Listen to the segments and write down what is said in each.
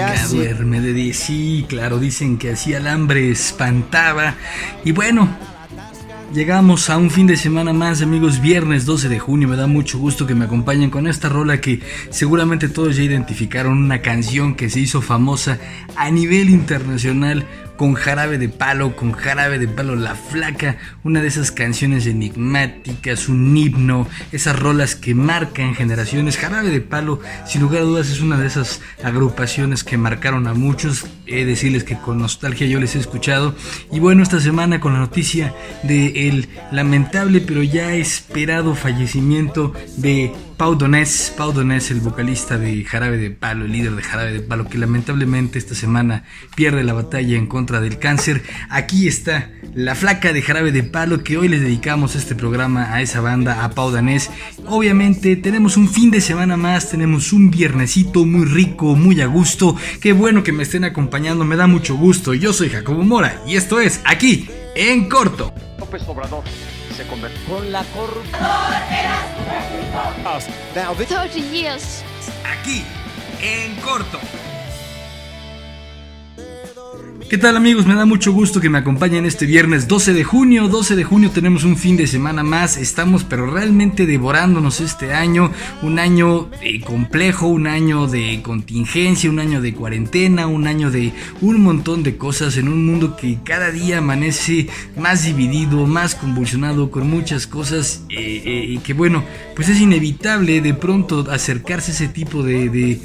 Así- duerme de día. Sí, claro, dicen que hacía el hambre, espantaba. Y bueno, llegamos a un fin de semana más, amigos. Viernes 12 de junio. Me da mucho gusto que me acompañen con esta rola que seguramente todos ya identificaron. Una canción que se hizo famosa a nivel internacional. Con jarabe de palo, con jarabe de palo la flaca, una de esas canciones enigmáticas, un himno, esas rolas que marcan generaciones. Jarabe de palo, sin lugar a dudas, es una de esas agrupaciones que marcaron a muchos. He de decirles que con nostalgia yo les he escuchado. Y bueno, esta semana con la noticia de el lamentable pero ya esperado fallecimiento de Pau Donés, Pau Donés, el vocalista de Jarabe de Palo, el líder de Jarabe de Palo, que lamentablemente esta semana pierde la batalla en contra del cáncer. Aquí está la flaca de Jarabe de Palo, que hoy les dedicamos este programa a esa banda, a Pau Danés. Obviamente tenemos un fin de semana más, tenemos un viernesito muy rico, muy a gusto. Qué bueno que me estén acompañando, me da mucho gusto. Yo soy Jacobo Mora y esto es aquí, en corto. López Obrador se convirtió Con la corrupción. Now, this 30 years. aquí en corto. ¿Qué tal amigos? Me da mucho gusto que me acompañen este viernes 12 de junio. 12 de junio tenemos un fin de semana más. Estamos pero realmente devorándonos este año. Un año eh, complejo, un año de contingencia, un año de cuarentena, un año de un montón de cosas en un mundo que cada día amanece más dividido, más convulsionado, con muchas cosas eh, eh, que bueno, pues es inevitable de pronto acercarse a ese tipo de,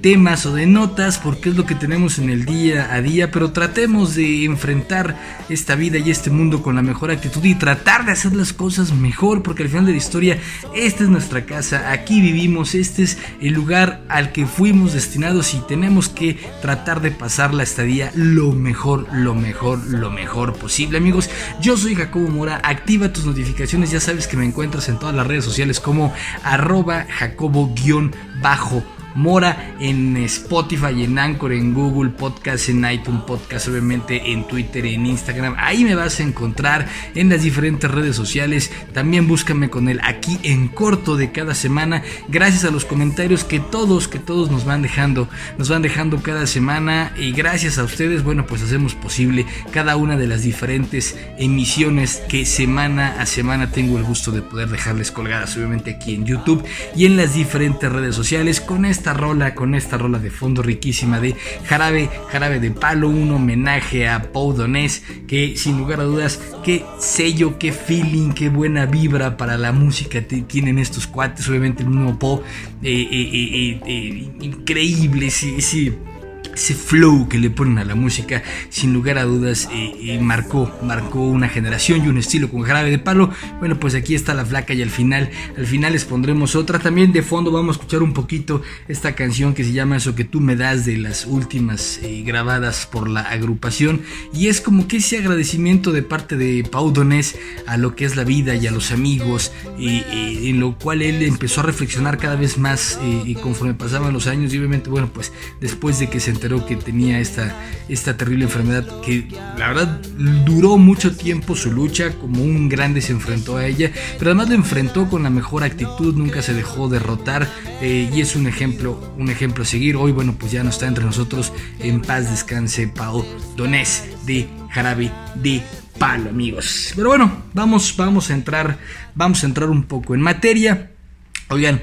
temas o de notas porque es lo que tenemos en el día a día, tratemos de enfrentar esta vida y este mundo con la mejor actitud y tratar de hacer las cosas mejor porque al final de la historia esta es nuestra casa, aquí vivimos, este es el lugar al que fuimos destinados y tenemos que tratar de pasar la estadía lo mejor, lo mejor, lo mejor posible amigos. Yo soy Jacobo Mora, activa tus notificaciones, ya sabes que me encuentras en todas las redes sociales como arroba jacobo-bajo. Mora en Spotify, en Anchor, en Google Podcast, en iTunes Podcast, obviamente en Twitter, en Instagram. Ahí me vas a encontrar en las diferentes redes sociales. También búscame con el aquí en corto de cada semana. Gracias a los comentarios que todos, que todos nos van dejando, nos van dejando cada semana. Y gracias a ustedes, bueno, pues hacemos posible cada una de las diferentes emisiones que semana a semana tengo el gusto de poder dejarles colgadas, obviamente aquí en YouTube y en las diferentes redes sociales con esta rola, con esta rola de fondo riquísima de Jarabe, Jarabe de Palo, un homenaje a Pau Donés, que sin lugar a dudas, qué sello, qué feeling, qué buena vibra para la música tienen estos cuates, obviamente el mismo eh, eh, eh, eh, increíble, sí, sí ese flow que le ponen a la música, sin lugar a dudas, eh, eh, marcó, marcó una generación y un estilo con jarabe de palo. Bueno, pues aquí está la flaca y al final, al final les pondremos otra. También de fondo vamos a escuchar un poquito esta canción que se llama Eso que tú me das de las últimas eh, grabadas por la agrupación. Y es como que ese agradecimiento de parte de Pau Donés a lo que es la vida y a los amigos, en lo cual él empezó a reflexionar cada vez más eh, y conforme pasaban los años y obviamente, bueno, pues después de que se enteró que tenía esta, esta terrible enfermedad que la verdad duró mucho tiempo su lucha, como un grande se enfrentó a ella, pero además lo enfrentó con la mejor actitud, nunca se dejó derrotar eh, y es un ejemplo, un ejemplo a seguir. Hoy, bueno, pues ya no está entre nosotros, en paz descanse Pau Donés de Jarabe de Palo, amigos. Pero bueno, vamos, vamos a entrar, vamos a entrar un poco en materia. Oigan,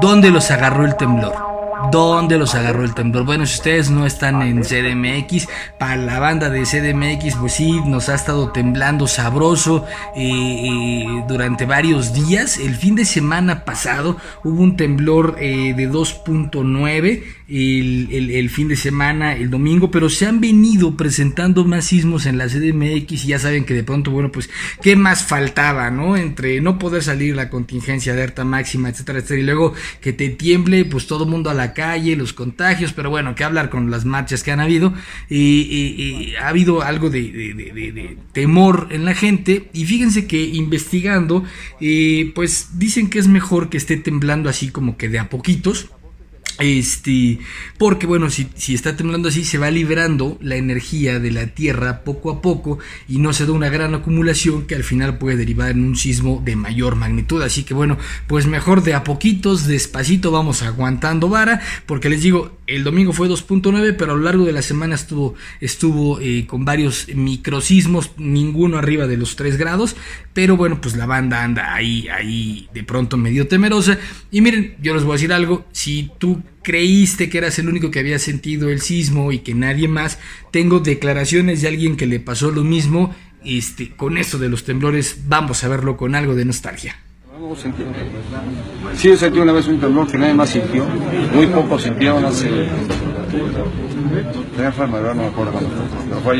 ¿dónde los agarró el temblor? ¿Dónde los agarró el temblor? Bueno, si ustedes no están en CDMX, para la banda de CDMX, pues sí, nos ha estado temblando sabroso eh, eh, durante varios días. El fin de semana pasado hubo un temblor eh, de 2.9 el, fin de semana, el domingo, pero se han venido presentando más sismos en la CDMX y ya saben que de pronto, bueno, pues, ¿qué más faltaba, no? Entre no poder salir la contingencia de alerta máxima, etcétera, etcétera, y luego que te tiemble, pues todo mundo a la calle, los contagios, pero bueno, que hablar con las marchas que han habido, y, ha habido algo de, temor en la gente, y fíjense que investigando, eh, pues dicen que es mejor que esté temblando así como que de a poquitos, este, porque bueno, si, si, está temblando así, se va liberando la energía de la Tierra poco a poco y no se da una gran acumulación que al final puede derivar en un sismo de mayor magnitud. Así que bueno, pues mejor de a poquitos, despacito vamos aguantando vara, porque les digo, el domingo fue 2.9, pero a lo largo de la semana estuvo, estuvo eh, con varios microsismos, ninguno arriba de los 3 grados, pero bueno, pues la banda anda ahí, ahí de pronto medio temerosa. Y miren, yo les voy a decir algo, si tú creíste que eras el único que había sentido el sismo y que nadie más, tengo declaraciones de alguien que le pasó lo mismo. Este, con esto de los temblores, vamos a verlo con algo de nostalgia. Sí, yo sentí una vez un temblor que nadie más sintió, muy poco sintieron no me acuerdo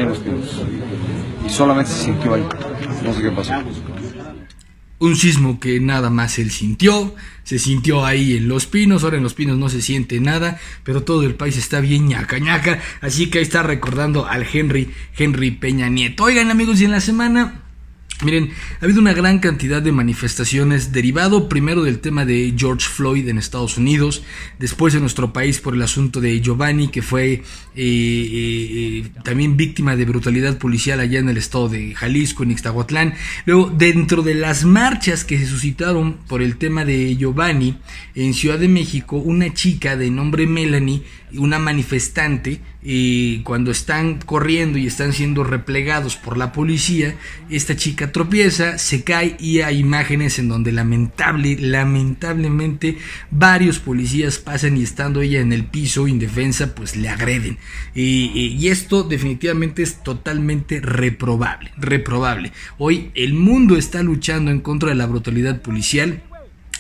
los pinos. Y solamente se sintió ahí, no sé qué pasó un sismo que nada más él sintió, se sintió ahí en Los Pinos, ahora en Los Pinos no se siente nada, pero todo el país está bien ñaca ñaca, así que ahí está recordando al Henry, Henry Peña Nieto. Oigan amigos, y en la semana Miren, ha habido una gran cantidad de manifestaciones derivado primero del tema de George Floyd en Estados Unidos, después en nuestro país por el asunto de Giovanni, que fue eh, eh, eh, también víctima de brutalidad policial allá en el estado de Jalisco, en Ixtahuatlán. Luego, dentro de las marchas que se suscitaron por el tema de Giovanni, en Ciudad de México, una chica de nombre Melanie, una manifestante, y cuando están corriendo y están siendo replegados por la policía, esta chica tropieza, se cae y hay imágenes en donde lamentable, lamentablemente varios policías pasan y estando ella en el piso indefensa, pues le agreden. y esto definitivamente es totalmente reprobable, reprobable. Hoy el mundo está luchando en contra de la brutalidad policial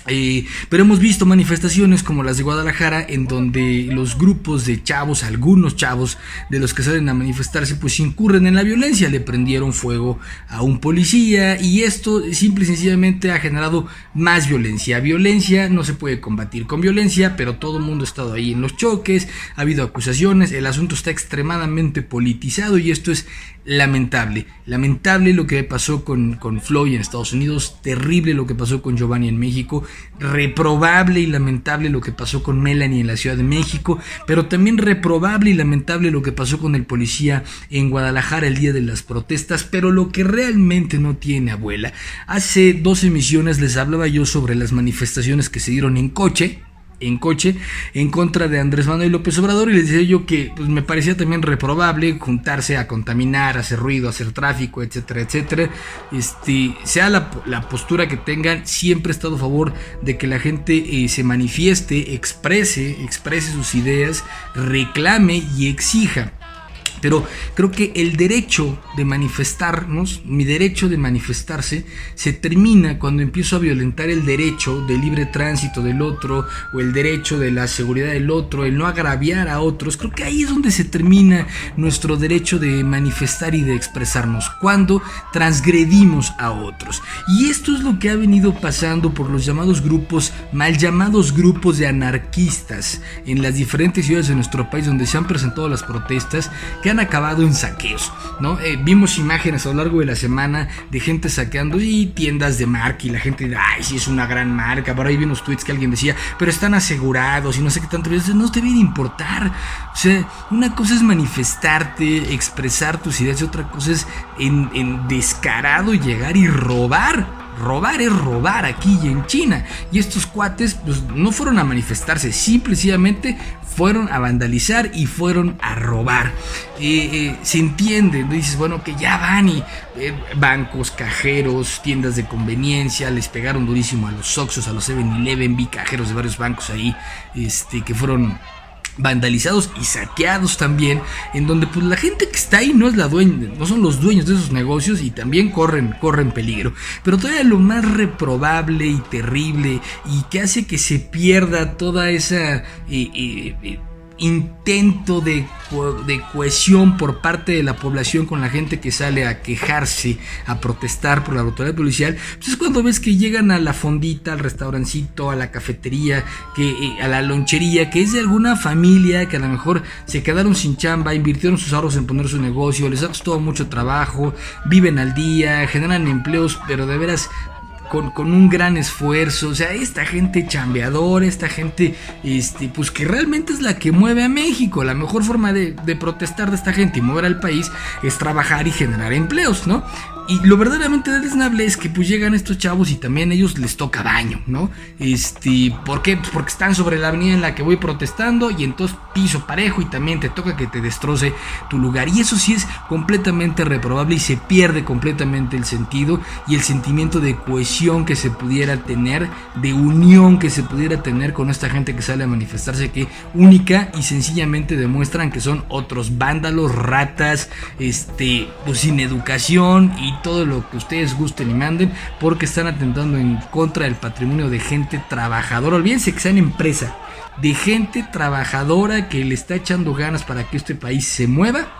eh, pero hemos visto manifestaciones como las de Guadalajara en donde los grupos de chavos, algunos chavos de los que salen a manifestarse, pues incurren en la violencia, le prendieron fuego a un policía y esto simple y sencillamente ha generado más violencia. Violencia no se puede combatir con violencia, pero todo el mundo ha estado ahí en los choques, ha habido acusaciones, el asunto está extremadamente politizado y esto es lamentable. Lamentable lo que pasó con, con Floyd en Estados Unidos, terrible lo que pasó con Giovanni en México, reprobable y lamentable lo que pasó con Melanie en la Ciudad de México, pero también reprobable y lamentable lo que pasó con el policía en Guadalajara el día de las protestas, pero lo que realmente no tiene abuela. Hace dos emisiones les hablaba yo sobre las manifestaciones que se dieron en coche, en coche en contra de Andrés Manuel López Obrador y les decía yo que pues, me parecía también reprobable juntarse a contaminar, hacer ruido, hacer tráfico, etcétera, etcétera. Este, sea la, postura que tengan, siempre he estado a favor de que la gente eh, se manifieste, exprese, exprese sus ideas, reclame y exija. Pero creo que el derecho de manifestarnos, mi derecho de manifestarse, se termina cuando empiezo a violentar el derecho de libre tránsito del otro o el derecho de la seguridad del otro, el no agraviar a otros. Creo que ahí es donde se termina nuestro derecho de manifestar y de expresarnos, cuando transgredimos a otros. Y esto es lo que ha venido pasando por los llamados grupos, mal llamados grupos de anarquistas en las diferentes ciudades de nuestro país donde se han presentado las protestas que han acabado en saqueos, ¿no? Eh, vimos imágenes a lo largo de la semana de gente saqueando y tiendas de marca y la gente, ay, sí es una gran marca. Por ahí vi unos tweets que alguien decía, pero están asegurados y no sé qué tanto. No te debe importar. O sea, una cosa es manifestarte, expresar tus ideas y otra cosa es en, en descarado llegar y robar robar es robar aquí y en China. Y estos cuates pues, no fueron a manifestarse, simplemente fueron a vandalizar y fueron a robar. Eh, eh, se entiende, dices, bueno, que ya van y eh, bancos, cajeros, tiendas de conveniencia, les pegaron durísimo a los Oxos, a los 7-Eleven, vi cajeros de varios bancos ahí, este, que fueron vandalizados y saqueados también, en donde pues la gente que está ahí no es la dueña, no son los dueños de esos negocios y también corren, corren peligro. Pero todavía lo más reprobable y terrible y que hace que se pierda toda esa eh, eh, eh, intento de, de, cohesión por parte de la población con la gente que sale a quejarse, a protestar por la autoridad policial, pues es cuando ves que llegan a la fondita, al restaurancito, a la cafetería, que, eh, a la lonchería, que es de alguna familia que a lo mejor se quedaron sin chamba, invirtieron sus ahorros en poner su negocio, les ha costado mucho trabajo, viven al día, generan empleos, pero de veras con, un gran esfuerzo. O sea, esta gente chambeadora, esta gente, este, pues que realmente es la que mueve a México. La mejor forma de, de protestar de esta gente y mover al país es trabajar y generar empleos, ¿no? Y lo verdaderamente desnable es que pues llegan estos chavos y también ellos les toca daño, ¿no? Este, ¿por qué? Pues porque están sobre la avenida en la que voy protestando y entonces piso parejo y también te toca que te destroce tu lugar. Y eso sí es completamente reprobable y se pierde completamente el sentido y el sentimiento de cohesión que se pudiera tener, de unión que se pudiera tener con esta gente que sale a manifestarse que única y sencillamente demuestran que son otros vándalos, ratas, este, pues sin educación y todo lo que ustedes gusten y manden porque están atentando en contra del patrimonio de gente trabajadora. Olvídense que sean empresa, de gente trabajadora que le está echando ganas para que este país se mueva.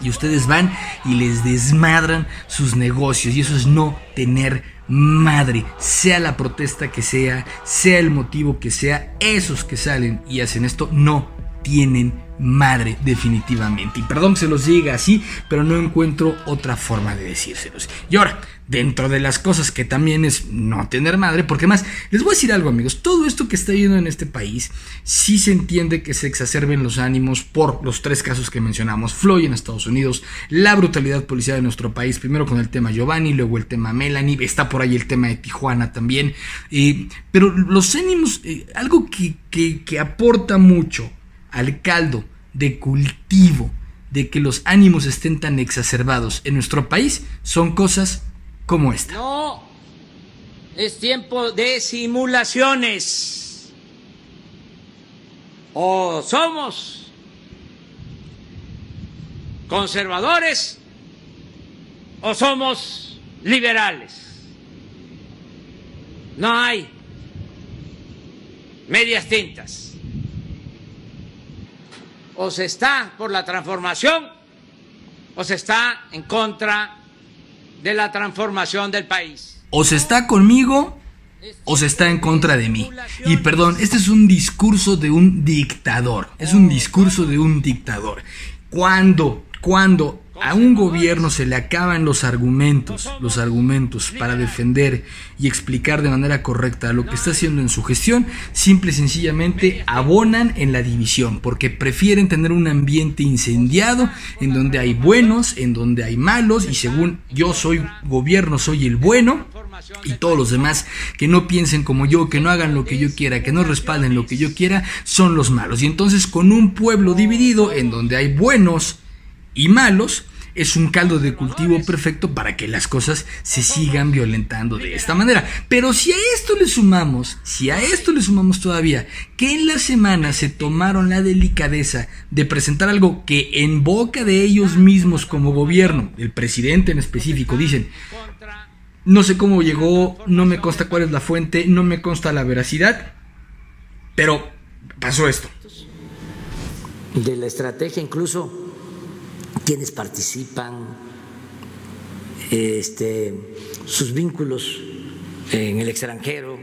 Y ustedes van y les desmadran sus negocios. Y eso es no tener madre. Sea la protesta que sea, sea el motivo que sea, esos que salen y hacen esto no tienen madre definitivamente. Y perdón que se los diga así, pero no encuentro otra forma de decírselos. Y ahora, dentro de las cosas que también es no tener madre, porque más, les voy a decir algo amigos, todo esto que está yendo en este país, sí se entiende que se exacerben los ánimos por los tres casos que mencionamos, Floyd en Estados Unidos, la brutalidad policial de nuestro país, primero con el tema Giovanni, luego el tema Melanie, está por ahí el tema de Tijuana también, eh, pero los ánimos, eh, algo que, que, que aporta mucho al caldo de cultivo de que los ánimos estén tan exacerbados en nuestro país son cosas como esta. No, es tiempo de simulaciones. O somos conservadores o somos liberales. No hay medias tintas o se está por la transformación o se está en contra de la transformación del país. O se está conmigo o se está en contra de mí. Y perdón, este es un discurso de un dictador. Es un discurso de un dictador. Cuando, cuando a un gobierno se le acaban los argumentos, los argumentos para defender y explicar de manera correcta lo que está haciendo en su gestión, simple y sencillamente abonan en la división, porque prefieren tener un ambiente incendiado en donde hay buenos, en donde hay malos, y según yo soy gobierno, soy el bueno, y todos los demás que no piensen como yo, que no hagan lo que yo quiera, que no respalden lo que yo quiera, son los malos. Y entonces con un pueblo dividido en donde hay buenos, y malos, es un caldo de cultivo perfecto para que las cosas se sigan violentando de esta manera. Pero si a esto le sumamos, si a esto le sumamos todavía que en la semana se tomaron la delicadeza de presentar algo que en boca de ellos mismos como gobierno, el presidente en específico, dicen, no sé cómo llegó, no me consta cuál es la fuente, no me consta la veracidad, pero pasó esto. De la estrategia incluso quienes participan, este, sus vínculos en el extranjero,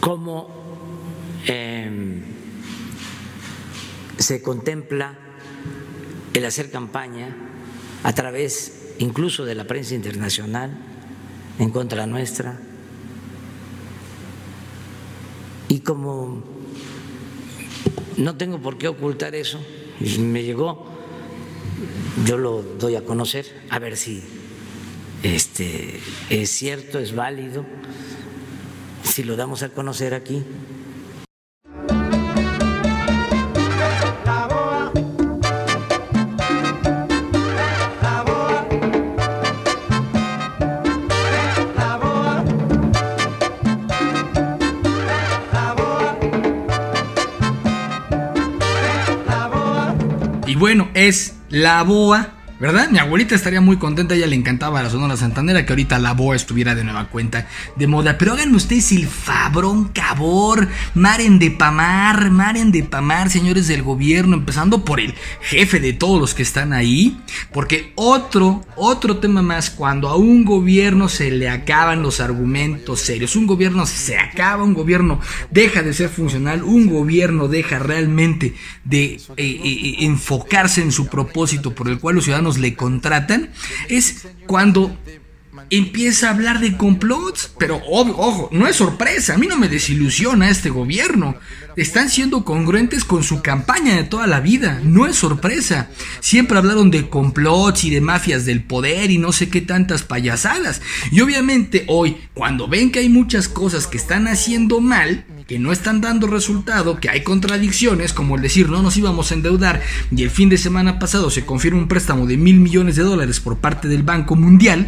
cómo em, se contempla el hacer campaña a través incluso de la prensa internacional en contra nuestra. Y como no tengo por qué ocultar eso, me llegó yo lo doy a conocer, a ver si este, es cierto, es válido, si lo damos a conocer aquí. Bueno, es la BOA ¿verdad? Mi abuelita estaría muy contenta, ella le encantaba la Sonora Santanera, que ahorita la boa estuviera de nueva cuenta de moda. Pero háganme ustedes el fabrón cabor, maren de pamar, maren de pamar, señores del gobierno, empezando por el jefe de todos los que están ahí, porque otro, otro tema más, cuando a un gobierno se le acaban los argumentos serios, un gobierno se acaba, un gobierno deja de ser funcional, un gobierno deja realmente de eh, eh, eh, enfocarse en su propósito por el cual los ciudadanos le contratan, es cuando empieza a hablar de complots, pero ojo, no es sorpresa, a mí no me desilusiona este gobierno. Están siendo congruentes con su campaña de toda la vida, no es sorpresa. Siempre hablaron de complots y de mafias del poder y no sé qué tantas payasadas. Y obviamente hoy, cuando ven que hay muchas cosas que están haciendo mal, que no están dando resultado, que hay contradicciones, como el decir no nos íbamos a endeudar y el fin de semana pasado se confirma un préstamo de mil millones de dólares por parte del Banco Mundial,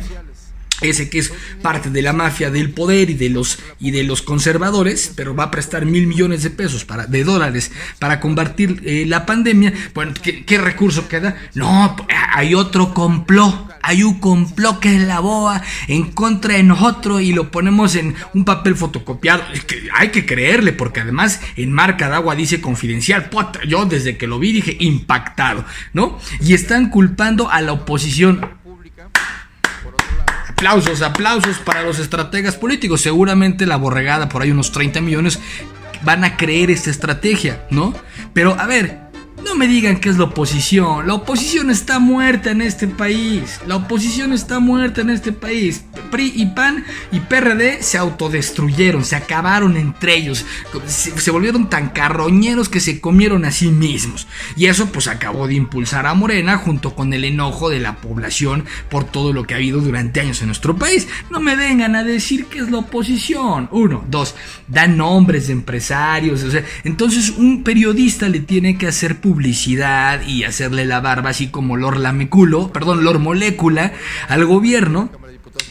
ese que es parte de la mafia del poder y de los y de los conservadores, pero va a prestar mil millones de pesos para de dólares para combatir eh, la pandemia. Bueno, ¿qué, recurso queda? No, hay otro complot, hay un complot que es la boa en contra de nosotros y lo ponemos en un papel fotocopiado. hay que creerle porque además en marca de agua dice confidencial. yo desde que lo vi dije impactado, ¿no? Y están culpando a la oposición aplausos, aplausos para los estrategas políticos. Seguramente la borregada, por ahí unos 30 millones, van a creer esta estrategia, ¿no? Pero a ver, no me digan que es la oposición. La oposición está muerta en este país. La oposición está muerta en este país. PRI y PAN y PRD se autodestruyeron, se acabaron entre ellos. Se, volvieron tan carroñeros que se comieron a sí mismos. Y eso pues acabó de impulsar a Morena junto con el enojo de la población por todo lo que ha habido durante años en nuestro país. No me vengan a decir que es la oposición. Uno, dos, dan nombres de empresarios. O sea, entonces un periodista le tiene que hacer publicidad publicidad y hacerle la barba así como Lor Lameculo, perdón, Lor Molécula al gobierno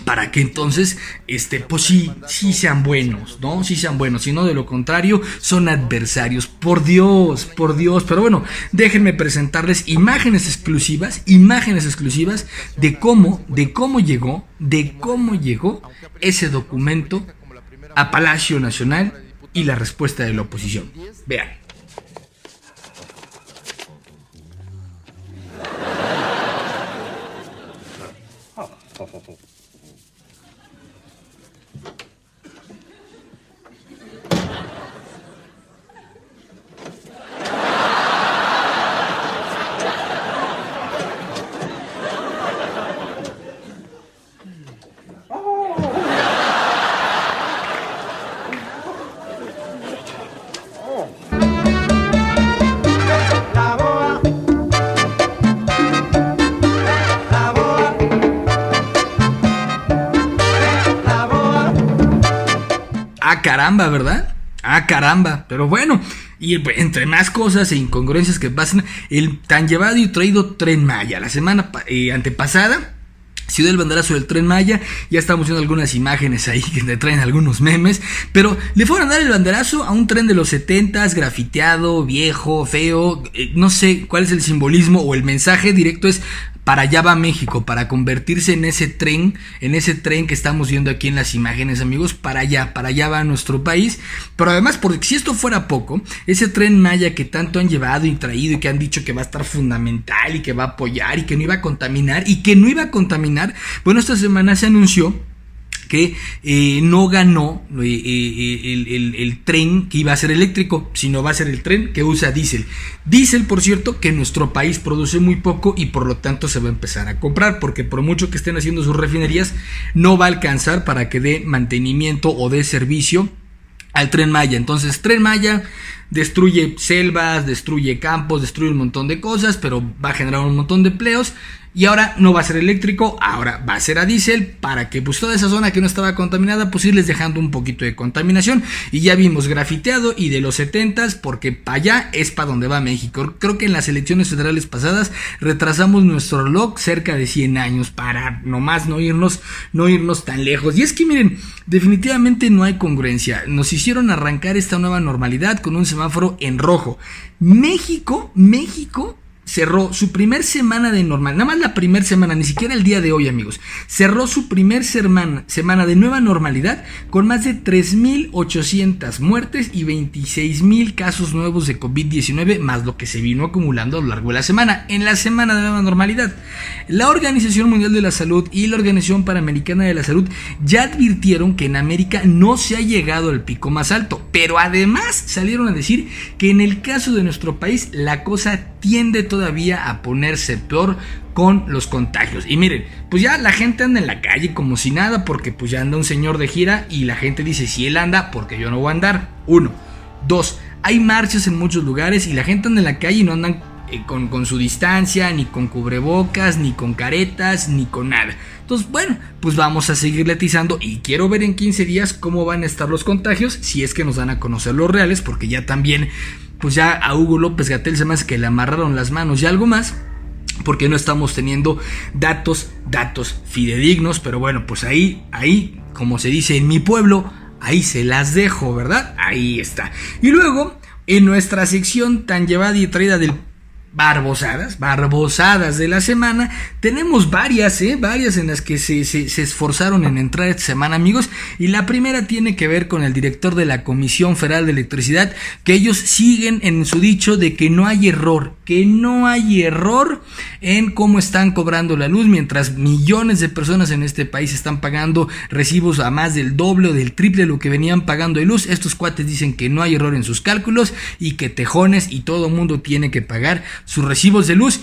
para que entonces, este, pues sí, sí sean buenos, ¿no? Sí sean buenos, sino de lo contrario, son adversarios. Por Dios, por Dios. Pero bueno, déjenme presentarles imágenes exclusivas, imágenes exclusivas de cómo, de cómo llegó, de cómo llegó ese documento a Palacio Nacional y la respuesta de la oposición. Vean. fond. Caramba, ¿verdad? Ah, caramba. Pero bueno, y entre más cosas e incongruencias que pasan, el tan llevado y traído tren Maya. La semana eh, antepasada Ciudad del banderazo del tren Maya, ya estamos viendo algunas imágenes ahí que te traen algunos memes, pero le fueron a dar el banderazo a un tren de los 70 grafiteado, viejo, feo, eh, no sé cuál es el simbolismo o el mensaje directo es para allá va México, para convertirse en ese tren, en ese tren que estamos viendo aquí en las imágenes, amigos, para allá, para allá va nuestro país. Pero además, porque si esto fuera poco, ese tren Maya que tanto han llevado y traído y que han dicho que va a estar fundamental y que va a apoyar y que no iba a contaminar y que no iba a contaminar, bueno, esta semana se anunció que eh, no ganó eh, eh, el, tren que iba a ser eléctrico, sino va a ser el tren que usa diésel. Diésel, por cierto, que nuestro país produce muy poco y por lo tanto se va a empezar a comprar, porque por mucho que estén haciendo sus refinerías, no va a alcanzar para que dé mantenimiento o dé servicio al tren Maya. Entonces, tren Maya destruye selvas, destruye campos, destruye un montón de cosas, pero va a generar un montón de empleos y ahora no va a ser eléctrico, ahora va a ser a diésel para que pues toda esa zona que no estaba contaminada pues irles dejando un poquito de contaminación. Y ya vimos grafiteado y de los 70s porque para allá es para donde va México. Creo que en las elecciones federales pasadas retrasamos nuestro reloj cerca de 100 años para nomás no irnos, no irnos tan lejos. Y es que miren, definitivamente no hay congruencia. Nos hicieron arrancar esta nueva normalidad con un semáforo en rojo. México, México cerró su primer semana de normal, nada más la primer semana, ni siquiera el día de hoy, amigos. Cerró su primer semana, semana de nueva normalidad con más de 3.800 muertes y 26.000 casos nuevos de COVID-19, más lo que se vino acumulando a lo largo de la semana. En la semana de nueva normalidad, la Organización Mundial de la Salud y la Organización Panamericana de la Salud ya advirtieron que en América no se ha llegado al pico más alto, pero además salieron a decir que en el caso de nuestro país la cosa tiende todavía a ponerse peor con los contagios. Y miren, pues ya la gente anda en la calle como si nada, porque pues ya anda un señor de gira y la gente dice, si él anda, porque yo no voy a andar. Uno. Dos, hay marchas en muchos lugares y la gente anda en la calle y no andan eh, con, con, su distancia, ni con cubrebocas, ni con caretas, ni con nada. Entonces, bueno, pues vamos a seguir letizando y quiero ver en 15 días cómo van a estar los contagios, si es que nos dan a conocer los reales, porque ya también pues ya a Hugo López Gatel se me hace que le amarraron las manos y algo más porque no estamos teniendo datos, datos fidedignos, pero bueno, pues ahí, ahí, como se dice en mi pueblo, ahí se las dejo, ¿verdad? Ahí está. Y luego, en nuestra sección tan llevada y traída del barbosadas, barbosadas de la semana. Tenemos varias, ¿eh? Varias en las que se, se, se, esforzaron en entrar esta semana, amigos. Y la primera tiene que ver con el director de la Comisión Federal de Electricidad, que ellos siguen en su dicho de que no hay error, que no hay error en cómo están cobrando la luz, mientras millones de personas en este país están pagando recibos a más del doble o del triple de lo que venían pagando de luz. Estos cuates dicen que no hay error en sus cálculos y que tejones y todo mundo tiene que pagar sus recibos de luz.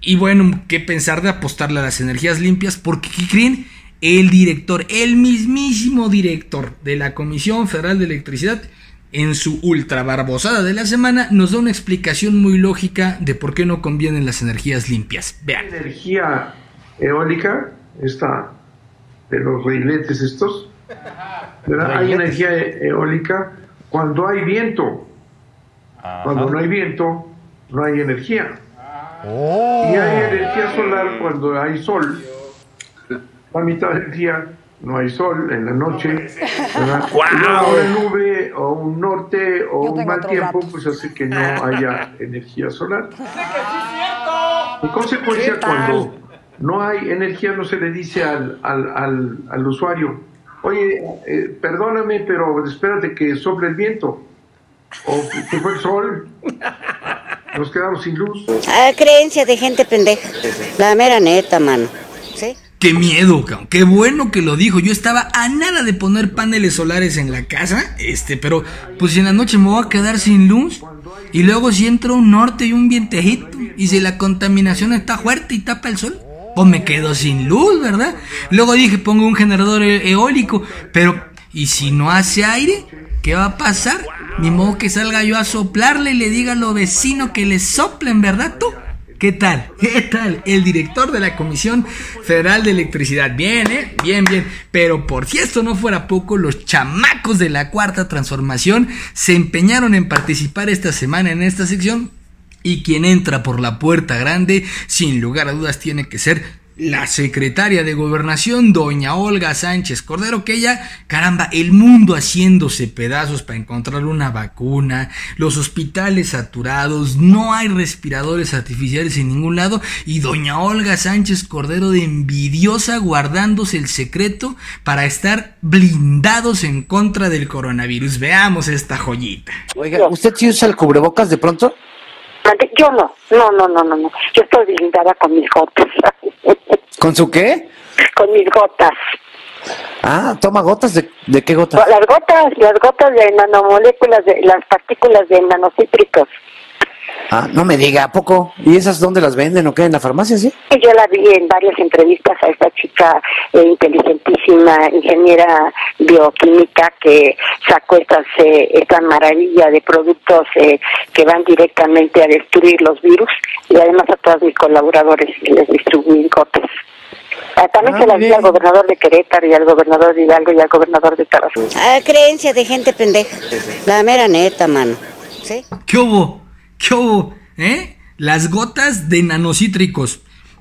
Y bueno, qué pensar de apostarle a las energías limpias, porque ¿qué creen? El director, el mismísimo director de la Comisión Federal de Electricidad, en su ultra barbosada de la semana, nos da una explicación muy lógica de por qué no convienen las energías limpias. Vean. Energía eólica, esta de los reiletes estos, ¿verdad? Hay energía eólica cuando hay viento. Ajá. Cuando no hay viento, no hay energía. Oh. Y hay energía solar cuando hay sol. La mitad del día no hay sol, en la noche. ¡Wow! Una nube o un norte o un mal tiempo, pues hace que no haya energía solar. En consecuencia, cuando no hay energía, no se le dice al, al, al, al usuario, oye, eh, perdóname, pero espérate que sople el viento. O que fue el sol. Nos quedamos sin luz. Ah, creencia de gente pendeja. La mera neta, mano. ¿Sí? Qué miedo, cabrón. Qué bueno que lo dijo. Yo estaba a nada de poner paneles solares en la casa, este, pero pues en la noche me voy a quedar sin luz. Y luego si entra un norte y un vientejito, y si la contaminación está fuerte y tapa el sol, pues me quedo sin luz, ¿verdad? Luego dije, pongo un generador e eólico, pero ¿y si no hace aire? ¿Qué va a pasar? Ni modo que salga yo a soplarle y le diga a los vecinos que le soplen, ¿verdad tú? ¿Qué tal? ¿Qué tal? El director de la Comisión Federal de Electricidad. Bien, ¿eh? Bien, bien. Pero por si esto no fuera poco, los chamacos de la Cuarta Transformación se empeñaron en participar esta semana en esta sección. Y quien entra por la puerta grande, sin lugar a dudas, tiene que ser la secretaria de gobernación, doña Olga Sánchez Cordero, que ella, caramba, el mundo haciéndose pedazos para encontrar una vacuna, los hospitales saturados, no hay respiradores artificiales en ningún lado, y doña Olga Sánchez Cordero de envidiosa guardándose el secreto para estar blindados en contra del coronavirus. Veamos esta joyita. Oiga, ¿usted sí usa el cubrebocas de pronto? Yo no, no, no, no, no, no. Yo estoy blindada con mis gotas. ¿Con su qué? Con mis gotas. Ah, toma gotas de, de qué gotas? Las gotas, las gotas de nanomoléculas, de las partículas de nanocítricos. Ah, no me diga, ¿a poco? ¿Y esas dónde las venden o qué? ¿En la farmacia, sí? Yo la vi en varias entrevistas a esta chica eh, inteligentísima, ingeniera bioquímica, que sacó estas, eh, esta maravilla de productos eh, que van directamente a destruir los virus y además a todos mis colaboradores que les distribuyen gotas. Ah, también Ah, se la vi al gobernador de Querétaro y al gobernador de Hidalgo y al gobernador de Tabasco. Ah, creencia de gente pendeja. La mera neta, mano. ¿Sí? ¿Qué hubo? ¿Qué hubo? ¿Eh? Las gotas de nanocítricos.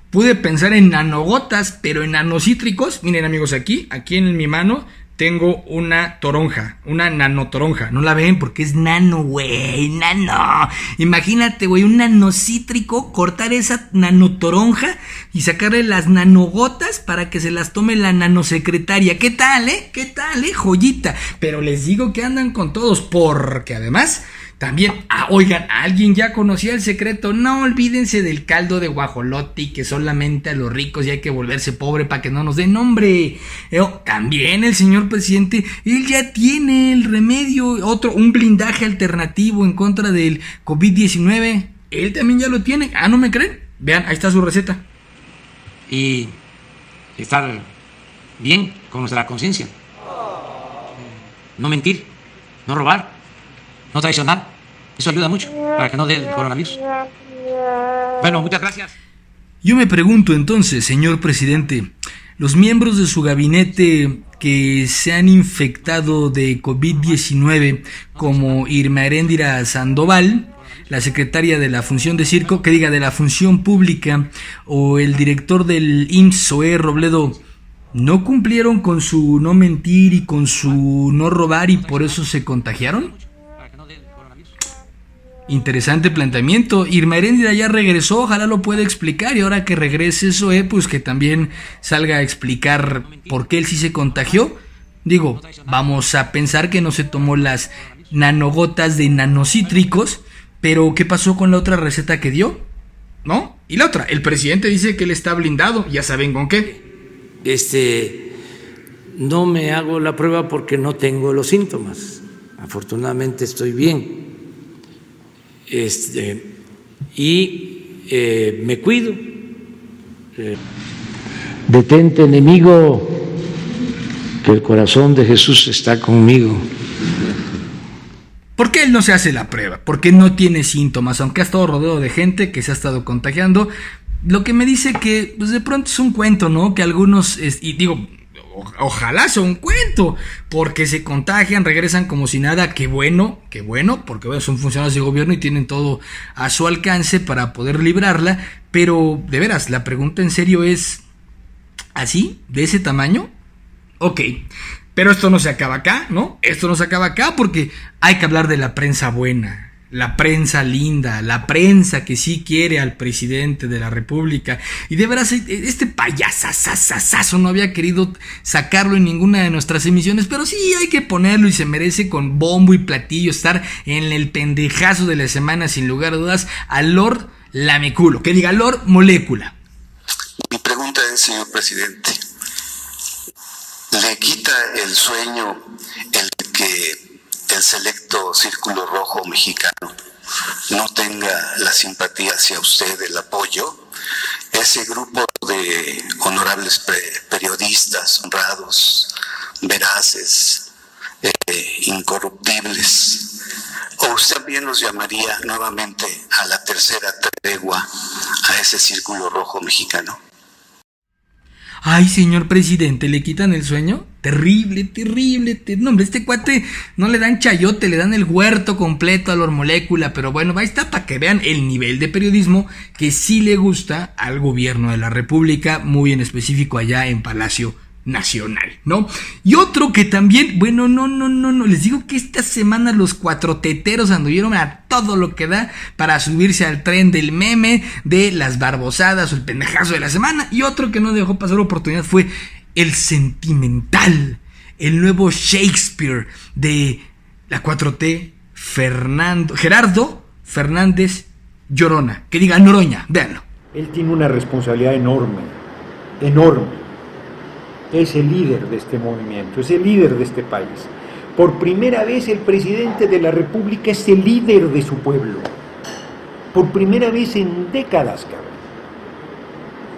Pude pensar en nanogotas, pero en nanocítricos, miren amigos aquí, aquí en mi mano, tengo una toronja, una nanotoronja. No la ven porque es nano, güey, nano. Imagínate, güey, un nanocítrico, cortar esa nanotoronja y sacarle las nanogotas para que se las tome la nanosecretaria. ¿Qué tal, eh? ¿Qué tal, eh? Joyita. Pero les digo que andan con todos porque además también, ah, oigan, ¿alguien ya conocía el secreto? No olvídense del caldo de guajolote que solamente a los ricos y hay que volverse pobre para que no nos den nombre. Eh, oh, también el señor presidente, él ya tiene el remedio, otro, un blindaje alternativo en contra del COVID-19. Él también ya lo tiene. Ah, ¿no me creen? Vean, ahí está su receta. Y estar bien con nuestra conciencia. No mentir, no robar no traicionar. Eso ayuda mucho para que no dé el coronavirus. Bueno, muchas gracias. Yo me pregunto entonces, señor presidente, los miembros de su gabinete que se han infectado de COVID-19, como Irma Heréndira Sandoval, la secretaria de la función de circo, que diga de la función pública, o el director del IMSS, Zoé Robledo, ¿no cumplieron con su no mentir y con su no robar y por eso se contagiaron? Interesante planteamiento. Irma Heréndira ya regresó, ojalá lo pueda explicar. Y ahora que regrese eh, pues que también salga a explicar por qué él sí se contagió. Digo, vamos a pensar que no se tomó las nanogotas de nanocítricos, pero ¿qué pasó con la otra receta que dio? ¿No? Y la otra, el presidente dice que él está blindado, ya saben con qué. Este, no me hago la prueba porque no tengo los síntomas. Afortunadamente estoy bien este, y eh, me cuido. Eh, Detente enemigo, que el corazón de Jesús está conmigo. ¿Por qué él no se hace la prueba? Porque no tiene síntomas, aunque ha estado rodeado de gente que se ha estado contagiando. Lo que me dice que pues de pronto es un cuento, ¿no? Que algunos, y digo, ojalá sea un cuento, porque se contagian, regresan como si nada, qué bueno, qué bueno, porque son funcionarios de gobierno y tienen todo a su alcance para poder librarla, pero de veras, la pregunta en serio es, ¿así? ¿De ese tamaño? Ok, pero esto no se acaba acá, ¿no? Esto no se acaba acá porque hay que hablar de la prensa buena la prensa linda, la prensa que sí quiere al presidente de la República. Y de veras, e, este payasasasasazo no había querido sacarlo en ninguna de nuestras emisiones, pero sí hay que ponerlo y se merece con bombo y platillo estar en el pendejazo de la semana, sin lugar a dudas, a Lord Lameculo, que diga Lord Molécula. Mi pregunta es, señor presidente, ¿le quita el sueño el que el selecto círculo rojo mexicano no tenga la simpatía hacia usted, el apoyo, ese grupo de honorables periodistas honrados, veraces, eh, incorruptibles, o usted también los llamaría nuevamente a la tercera tregua a ese círculo rojo mexicano. Ay, señor presidente, ¿le quitan el sueño? Terrible, terrible, No, hombre, este cuate no le dan chayote, le dan el huerto completo a la molécula. Pero bueno, ahí está para que vean el nivel de periodismo que sí le gusta al gobierno de la República, muy en específico allá en Palacio nacional, ¿no? Y otro que también, bueno, no, no, no, no, les digo que esta semana los cuatro teteros anduvieron a todo lo que da para subirse al tren del meme, de las barbosadas o el pendejazo de la semana. Y otro que no dejó pasar la oportunidad fue el sentimental, el nuevo Shakespeare de la 4T, Fernando, Gerardo Fernández Llorona, que diga Noroña, véanlo. Él tiene una responsabilidad enorme, enorme es el líder de este movimiento, es el líder de este país. Por primera vez el presidente de la República es el líder de su pueblo. Por primera vez en décadas, cabrón.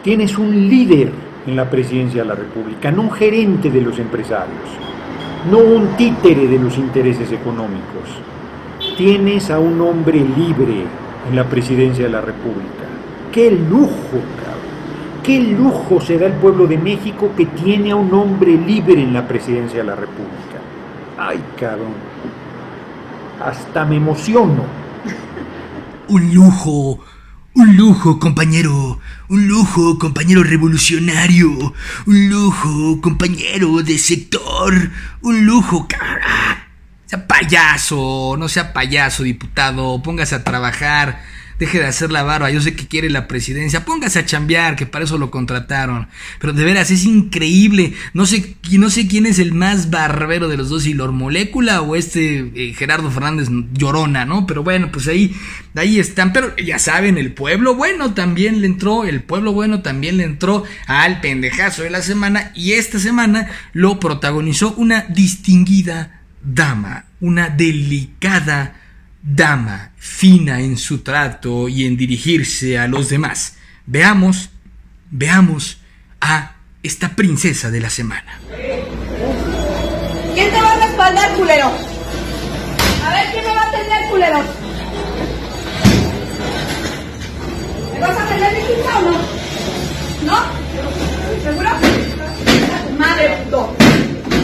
Tienes un líder en la presidencia de la República, no un gerente de los empresarios, no un títere de los intereses económicos. Tienes a un hombre libre en la presidencia de la República. ¡Qué lujo, cabrón! Qué lujo se da el pueblo de México que tiene a un hombre libre en la presidencia de la República. Ay, cabrón. Hasta me emociono. Un lujo, Un lujo, compañero. Un lujo, compañero revolucionario. Un lujo, compañero de sector. Un lujo, cara. Sea payaso, no sea payaso, diputado. Póngase a trabajar deje de hacer la barba, yo sé que quiere la presidencia, póngase a chambear, que para eso lo contrataron. Pero de veras, es increíble. No sé, quién es el más barbero de los dos, si Lor Molécula o este eh, Gerardo Fernández Llorona, ¿no? Pero bueno, pues ahí, ahí están. Pero ya saben, el pueblo bueno también le entró, el pueblo bueno también le entró al pendejazo de la semana y esta semana lo protagonizó una distinguida dama, una delicada dama, fina en su trato y en dirigirse a los demás. Veamos, veamos a esta princesa de la semana. ¿Quién te va a respaldar, culero? A ver, ¿quién me va a atender, culero? ¿Me vas a atender mi hija o no? ¿No? ¿Seguro? A tu madre, puto.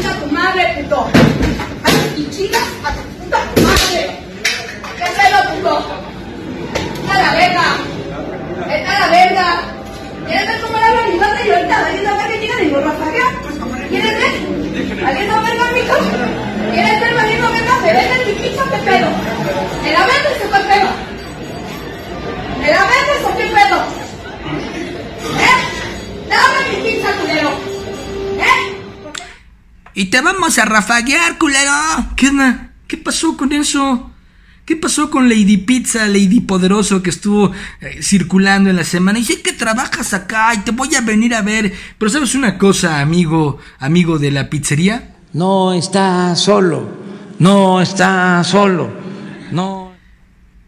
A tu madre, puto. Y chingas a tu puta madre. ¿Qué pedo, puto? ¡Está la verga! ¡Está la verga! ¿Quieres ver cómo le hablo a mi madre y ahorita ¿Alguien sabe que tiene de mi rafaga? ¿Quieres ver? ¿Alguien no verga, mijo? ¿Quieres ver valiendo verga? ¿Se vende mi pizza qué pedo? ¿Me la vendes o qué pedo? ¿Me la vendes o qué pedo? ¿Eh? ¡Dame mi pizza, culero! ¿Eh? Y te vamos a rafaguear, culero. ¿Qué onda? ¿Qué pasó con eso? ¿Qué pasó con Lady Pizza, Lady Poderoso que estuvo eh, circulando en la semana? Y sé que trabajas acá y te voy a venir a ver. Pero ¿sabes una cosa, amigo, amigo de la pizzería? No está solo. No está solo. No.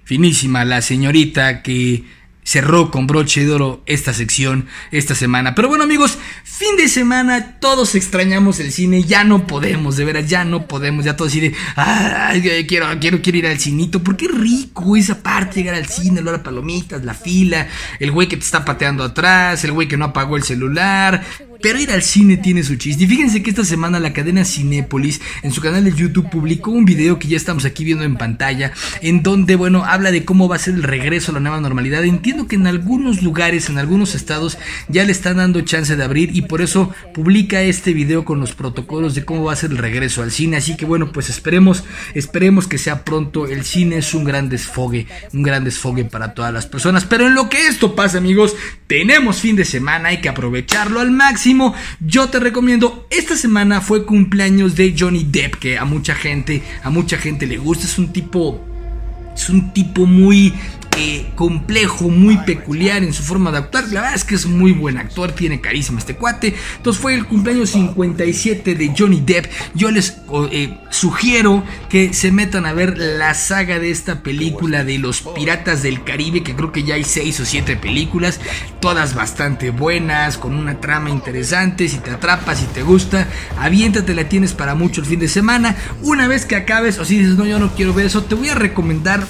Finísima la señorita que cerró con broche de oro esta sección esta semana. Pero bueno amigos, fin de semana, todos extrañamos el cine, ya no podemos, de veras, ya no podemos, ya todos decir, ay, quiero, quiero, quiero ir al cinito, porque rico esa parte, llegar al cine, la hora palomitas, la fila, el güey que te está pateando atrás, el güey que no apagó el celular, pero ir al cine tiene su chiste. Y fíjense que esta semana la cadena Cinépolis en su canal de YouTube publicó un video que ya estamos aquí viendo en pantalla, en donde, bueno, habla de cómo va a ser el regreso a la nueva normalidad. Entiendo que en algunos lugares, en algunos estados, ya le están dando chance de abrir y por eso publica este video con los protocolos de cómo va a ser el regreso al cine. Así que, bueno, pues esperemos, esperemos que sea pronto. El cine es un gran desfogue, un gran desfogue para todas las personas. Pero en lo que esto pasa, amigos, tenemos fin de semana, hay que aprovecharlo al máximo yo te recomiendo, esta semana fue cumpleaños de Johnny Depp, que a mucha gente, a mucha gente le gusta, es un tipo es un tipo muy complejo, muy peculiar en su forma de actuar. La verdad es que es muy buen actor, tiene carísima este cuate. Entonces fue el cumpleaños 57 de Johnny Depp. Yo les eh, sugiero que se metan a ver la saga de esta película de los Piratas del Caribe, que creo que ya hay 6 o 7 películas, todas bastante buenas, con una trama interesante. Si te atrapas, si te gusta, aviéntate, la tienes para mucho el fin de semana. Una vez que acabes, o si dices, no, yo no quiero ver eso, te voy a recomendar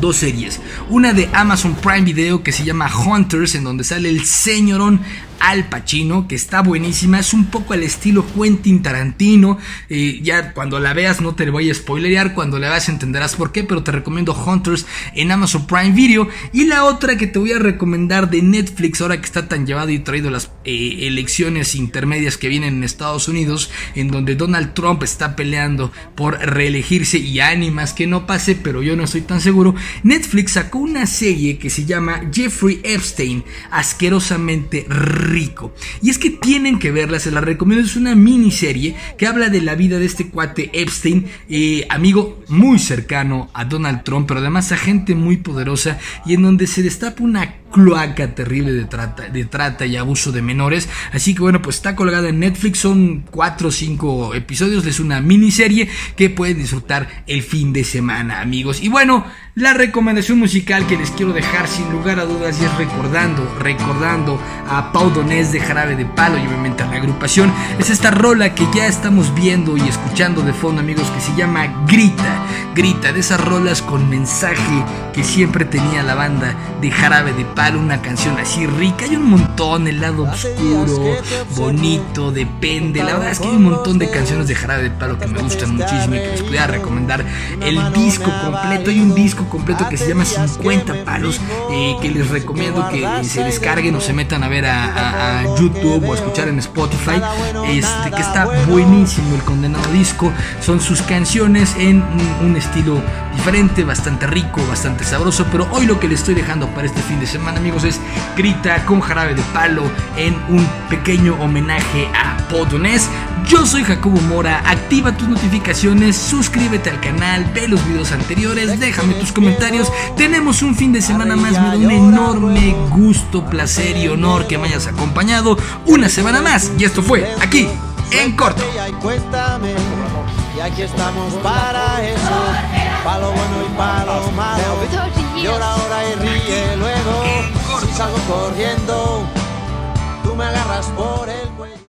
dos series. Una de Amazon Prime Video que se llama Hunters, en donde sale el señorón al Pacino, que está buenísima, es un poco al estilo Quentin Tarantino, eh, ya cuando la veas no te voy a spoilerear, cuando la veas entenderás por qué, pero te recomiendo Hunters en Amazon Prime Video, y la otra que te voy a recomendar de Netflix, ahora que está tan llevado y traído las eh, elecciones intermedias que vienen en Estados Unidos, en donde Donald Trump está peleando por reelegirse y ánimas que no pase, pero yo no estoy tan seguro, Netflix sacó una serie que se llama Jeffrey Epstein, asquerosamente rico. Y es que tienen que verla, se la recomiendo. Es una miniserie que habla de la vida de este cuate Epstein, eh, amigo muy cercano a Donald Trump, pero además a gente muy poderosa y en donde se destapa una cloaca terrible de trata, de trata y abuso de menores. Así que bueno, pues está colgada en Netflix, son 4 o 5 episodios, es una miniserie que pueden disfrutar el fin de semana, amigos. Y bueno, la recomendación musical que les quiero dejar sin lugar a dudas y es recordando, recordando a Pau Donés de Jarabe de Palo y obviamente a la agrupación, es esta rola que ya estamos viendo y escuchando de fondo, amigos, que se llama Grita, Grita, de esas rolas con mensaje que siempre tenía la banda de Jarabe de Palo Palo, una canción así rica. Hay un montón, el lado oscuro, bonito, depende. La verdad es que hay un montón de canciones de Jarabe de Palo que me gustan muchísimo y que les pudiera recomendar el disco completo. Hay un disco completo que se llama 50 Palos eh, que les recomiendo que se descarguen o se metan a ver a, YouTube o a escuchar en Spotify. Este, que está buenísimo el condenado disco. Son sus canciones en un, estilo diferente, bastante rico, bastante sabroso. Pero hoy lo que les estoy dejando para este fin de semana, amigos, es Grita con jarabe de palo en un pequeño homenaje a Podonés. Yo soy Jacobo Mora, activa tus notificaciones, suscríbete al canal, ve los videos anteriores, déjame tus comentarios. Tenemos un fin de semana más, me da un enorme gusto, placer y honor que me hayas acompañado una semana más. Y esto fue aquí, en corto. Y aquí estamos para eso, palo bueno y palo malo. Llora ahora y ríe luego, si salgo corriendo, tú me agarras por el.